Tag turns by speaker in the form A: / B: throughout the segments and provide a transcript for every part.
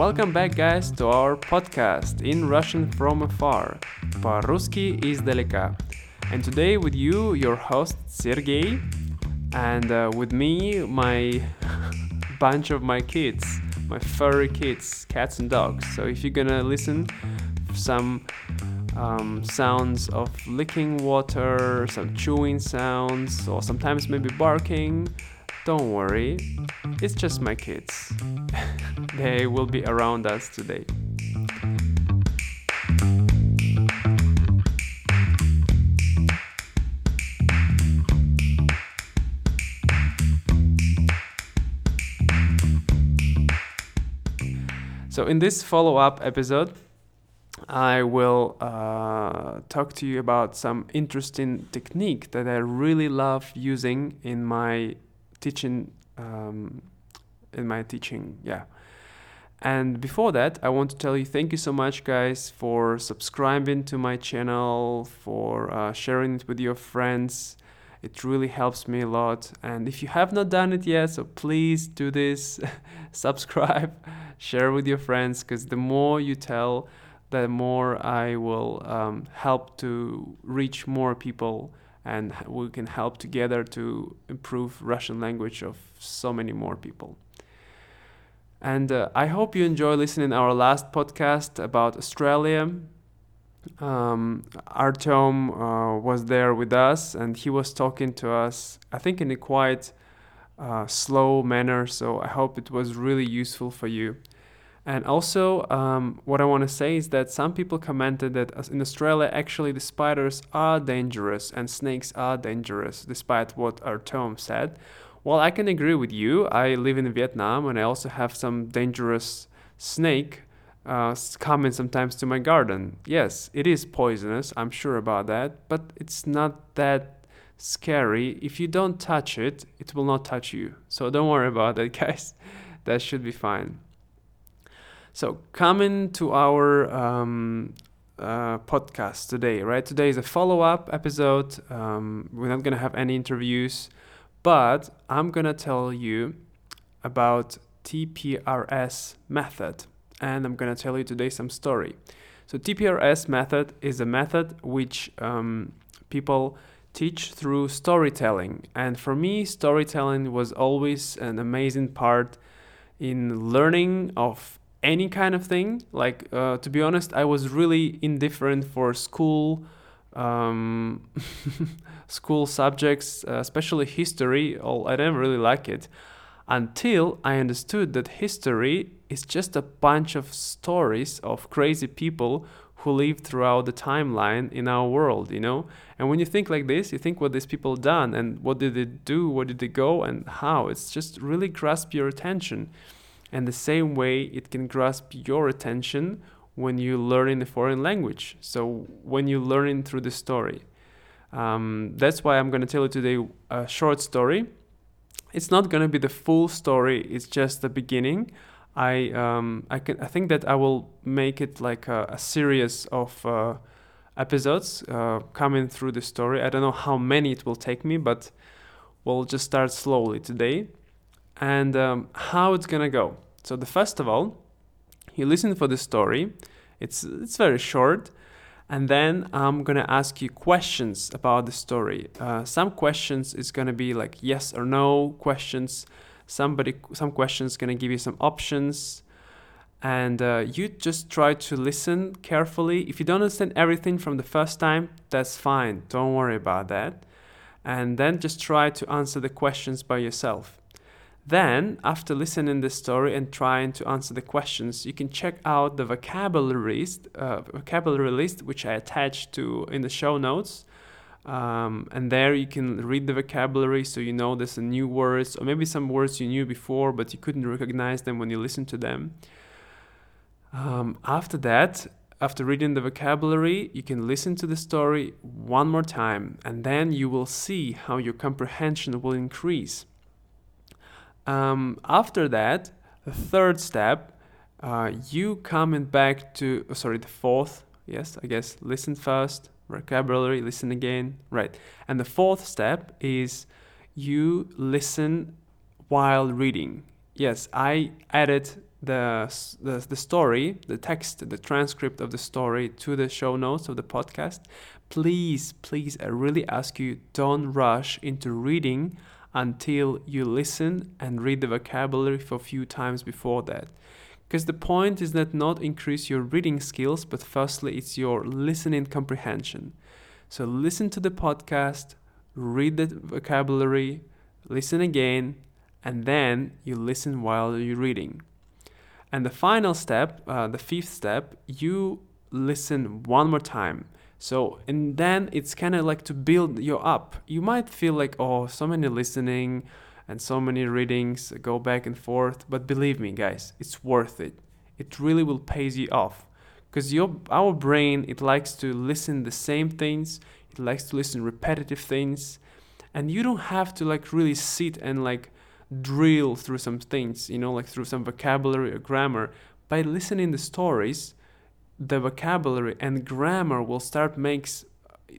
A: Welcome back, guys, to our podcast in Russian from afar, по-русски издалека. And today with you, your host Sergey, and uh, with me, my bunch of my kids, my furry kids, cats and dogs. So if you're gonna listen, some um, sounds of licking water, some chewing sounds, or sometimes maybe barking. don't worry, it's just my kids. they will be around us today. So, in this follow up episode, I will uh, talk to you about some interesting technique that I really love using in my teaching. Um, in my teaching, yeah. And before that, I want to tell you thank you so much, guys, for subscribing to my channel, for uh, sharing it with your friends. It really helps me a lot. And if you have not done it yet, so please do this subscribe, share with your friends, because the more you tell, the more I will um, help to reach more people and we can help together to improve Russian language of so many more people. And uh, I hope you enjoy listening our last podcast about Australia. Um, Artem uh, was there with us and he was talking to us, I think, in a quite uh, slow manner. So I hope it was really useful for you. And also, um, what I want to say is that some people commented that in Australia, actually, the spiders are dangerous and snakes are dangerous, despite what Artem said. Well, I can agree with you. I live in Vietnam and I also have some dangerous snake uh, coming sometimes to my garden. Yes, it is poisonous, I'm sure about that, but it's not that scary. If you don't touch it, it will not touch you. So don't worry about that, guys. That should be fine. So, coming to our um, uh, podcast today, right? Today is a follow up episode. Um, we're not going to have any interviews, but I'm going to tell you about TPRS method and I'm going to tell you today some story. So, TPRS method is a method which um, people teach through storytelling. And for me, storytelling was always an amazing part in learning of any kind of thing. Like uh, to be honest, I was really indifferent for school um, school subjects, uh, especially history. All I didn't really like it until I understood that history is just a bunch of stories of crazy people who lived throughout the timeline in our world, you know? And when you think like this, you think what these people done and what did they do, where did they go and how. It's just really grasp your attention. And the same way it can grasp your attention when you learn in a foreign language. So when you learn it through the story. Um, that's why I'm going to tell you today a short story. It's not going to be the full story. It's just the beginning. I um, I can I think that I will make it like a, a series of uh, episodes uh, coming through the story. I don't know how many it will take me, but we'll just start slowly today and um, how it's gonna go. So the first of all, you listen for the story. It's it's very short, and then I'm gonna ask you questions about the story. Uh, some questions is gonna be like yes or no questions. Somebody some questions gonna give you some options, and uh, you just try to listen carefully. If you don't understand everything from the first time, that's fine. Don't worry about that, and then just try to answer the questions by yourself. Then, after listening the story and trying to answer the questions, you can check out the vocabulary list, uh, vocabulary list which I attached to in the show notes. Um, and there you can read the vocabulary so you know there's new words or maybe some words you knew before but you couldn't recognize them when you listened to them. Um, after that, after reading the vocabulary, you can listen to the story one more time and then you will see how your comprehension will increase. Um, after that, the third step, uh, you coming back to, oh, sorry, the fourth, yes, I guess, listen first, vocabulary, listen again, right. And the fourth step is you listen while reading. Yes, I added the, the the story, the text, the transcript of the story to the show notes of the podcast, please, please, I really ask you don't rush into reading until you listen and read the vocabulary for a few times before that. Because the point is that not increase your reading skills, but firstly, it's your listening comprehension. So listen to the podcast, read the vocabulary, listen again, and then you listen while you're reading. And the final step, uh, the fifth step, you listen one more time. So, and then it's kind of like to build you up. You might feel like, oh, so many listening and so many readings go back and forth. But believe me, guys, it's worth it. It really will pay you off because your our brain it likes to listen the same things. It likes to listen repetitive things, and you don't have to like really sit and like drill through some things. You know, like through some vocabulary or grammar by listening the stories the vocabulary and grammar will start makes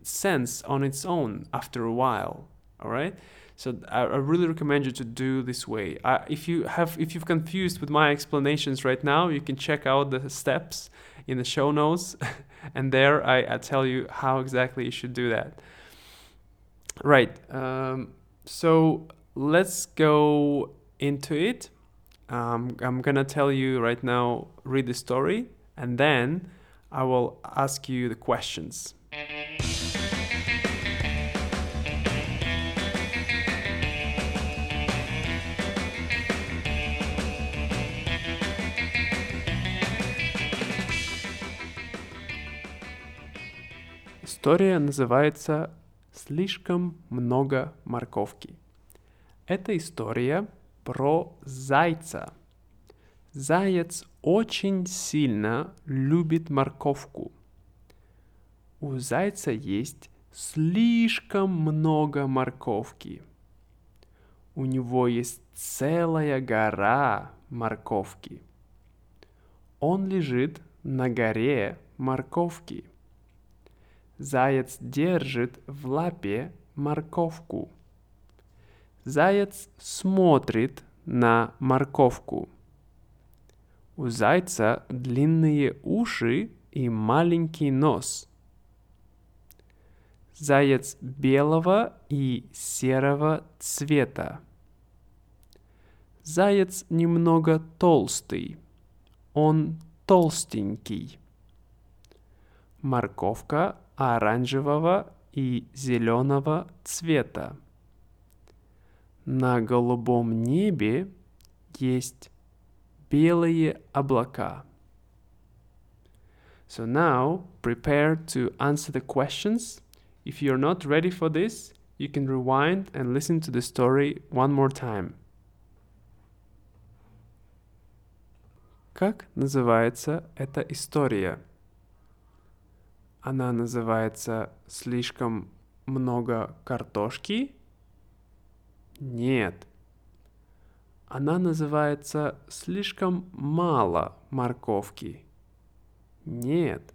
A: sense on its own after a while all right so I, I really recommend you to do this way. If you have if you've confused with my explanations right now you can check out the steps in the show notes and there I, I tell you how exactly you should do that. Right um, so let's go into it. Um, i'm gonna tell you right now read the story and then I will ask you the questions. История называется «Слишком много морковки». Это история про зайца – Заяц очень сильно любит морковку. У зайца есть слишком много морковки. У него есть целая гора морковки. Он лежит на горе морковки. Заяц держит в лапе морковку. Заяц смотрит на морковку. У зайца длинные уши и маленький нос. Заяц белого и серого цвета. Заяц немного толстый. Он толстенький. Морковка оранжевого и зеленого цвета. На голубом небе есть белые облака. So now prepare to answer the questions. If you're not ready for this, you can rewind and listen to the story one more time. Как называется эта история? Она называется «Слишком много картошки»? Нет. Она называется «Слишком мало морковки». Нет.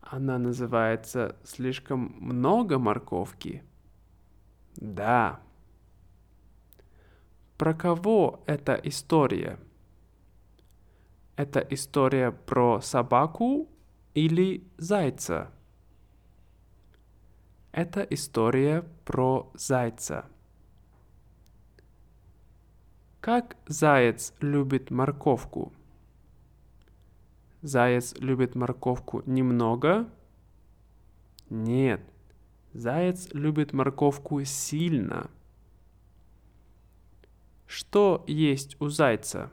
A: Она называется «Слишком много морковки». Да. Про кого эта история? Это история про собаку или зайца? Это история про зайца. Как заяц любит морковку? Заяц любит морковку немного? Нет, заяц любит морковку сильно. Что есть у зайца?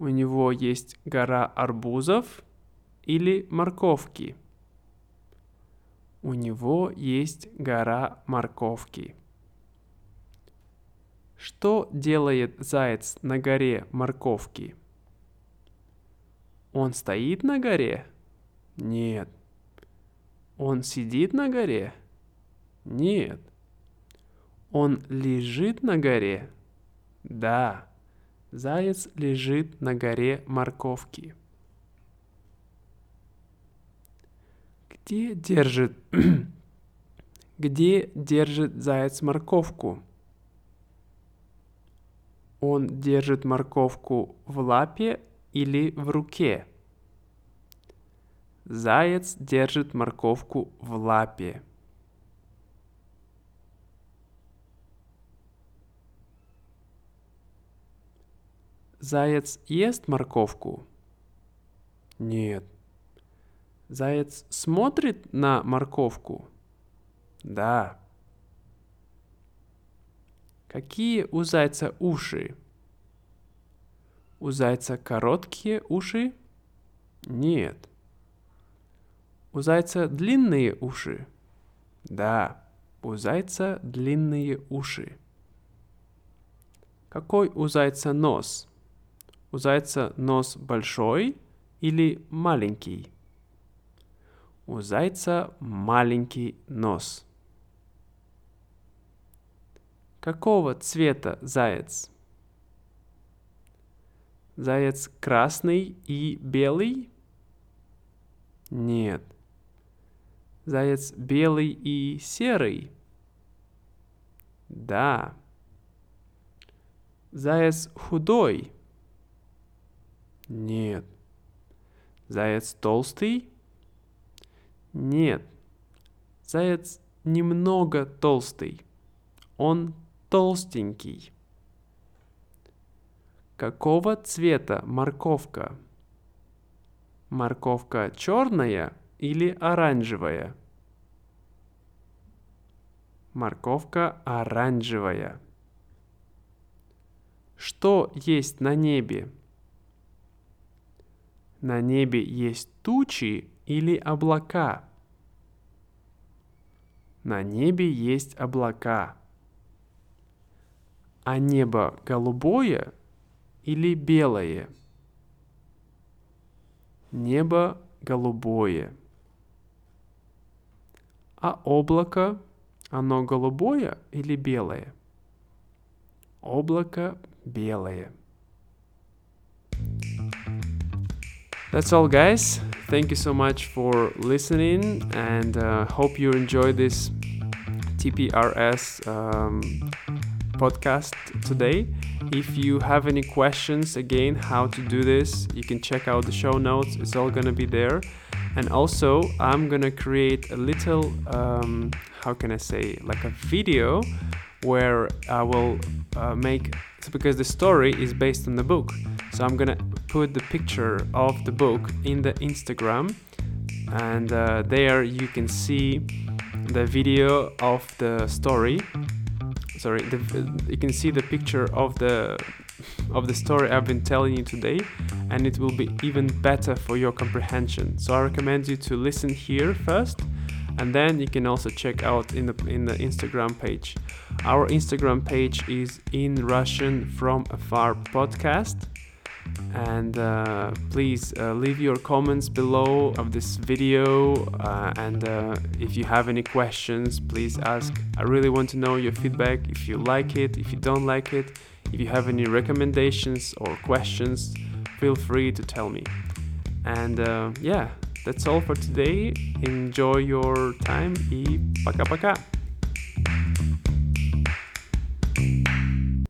A: У него есть гора арбузов или морковки? У него есть гора морковки. Что делает заяц на горе морковки? Он стоит на горе? Нет. Он сидит на горе? Нет. Он лежит на горе? Да. Заяц лежит на горе морковки. Где держит... Где держит заяц морковку? Он держит морковку в лапе или в руке? Заяц держит морковку в лапе. Заяц ест морковку? Нет. Заяц смотрит на морковку? Да. Какие у зайца уши? У зайца короткие уши? Нет. У зайца длинные уши? Да, у зайца длинные уши. Какой у зайца нос? У зайца нос большой или маленький? У зайца маленький нос. Какого цвета заяц? Заяц красный и белый? Нет. Заяц белый и серый? Да. Заяц худой? Нет. Заяц толстый? Нет. Заяц немного толстый. Он толстенький. Какого цвета морковка? Морковка черная или оранжевая? Морковка оранжевая. Что есть на небе? На небе есть тучи или облака? На небе есть облака. А небо голубое или белое? Небо голубое. А облако, оно голубое или белое? Облако белое. That's all, guys. Thank you so much for listening, and uh, hope you enjoy this TPRS um, podcast today. If you have any questions, again, how to do this, you can check out the show notes. It's all gonna be there. And also, I'm gonna create a little, um, how can I say, like a video where I will uh, make because the story is based on the book. So I'm gonna put the picture of the book in the Instagram, and uh, there you can see the video of the story sorry the, you can see the picture of the of the story I've been telling you today and it will be even better for your comprehension. So I recommend you to listen here first and then you can also check out in the in the Instagram page. Our Instagram page is in Russian from afar podcast and uh, please uh, leave your comments below of this video uh, and uh, if you have any questions please ask. I really want to know your feedback if you like it if you don't like it. If you have any recommendations or questions feel free to tell me. And uh, yeah that's all for today. Enjoy your time. E paka paka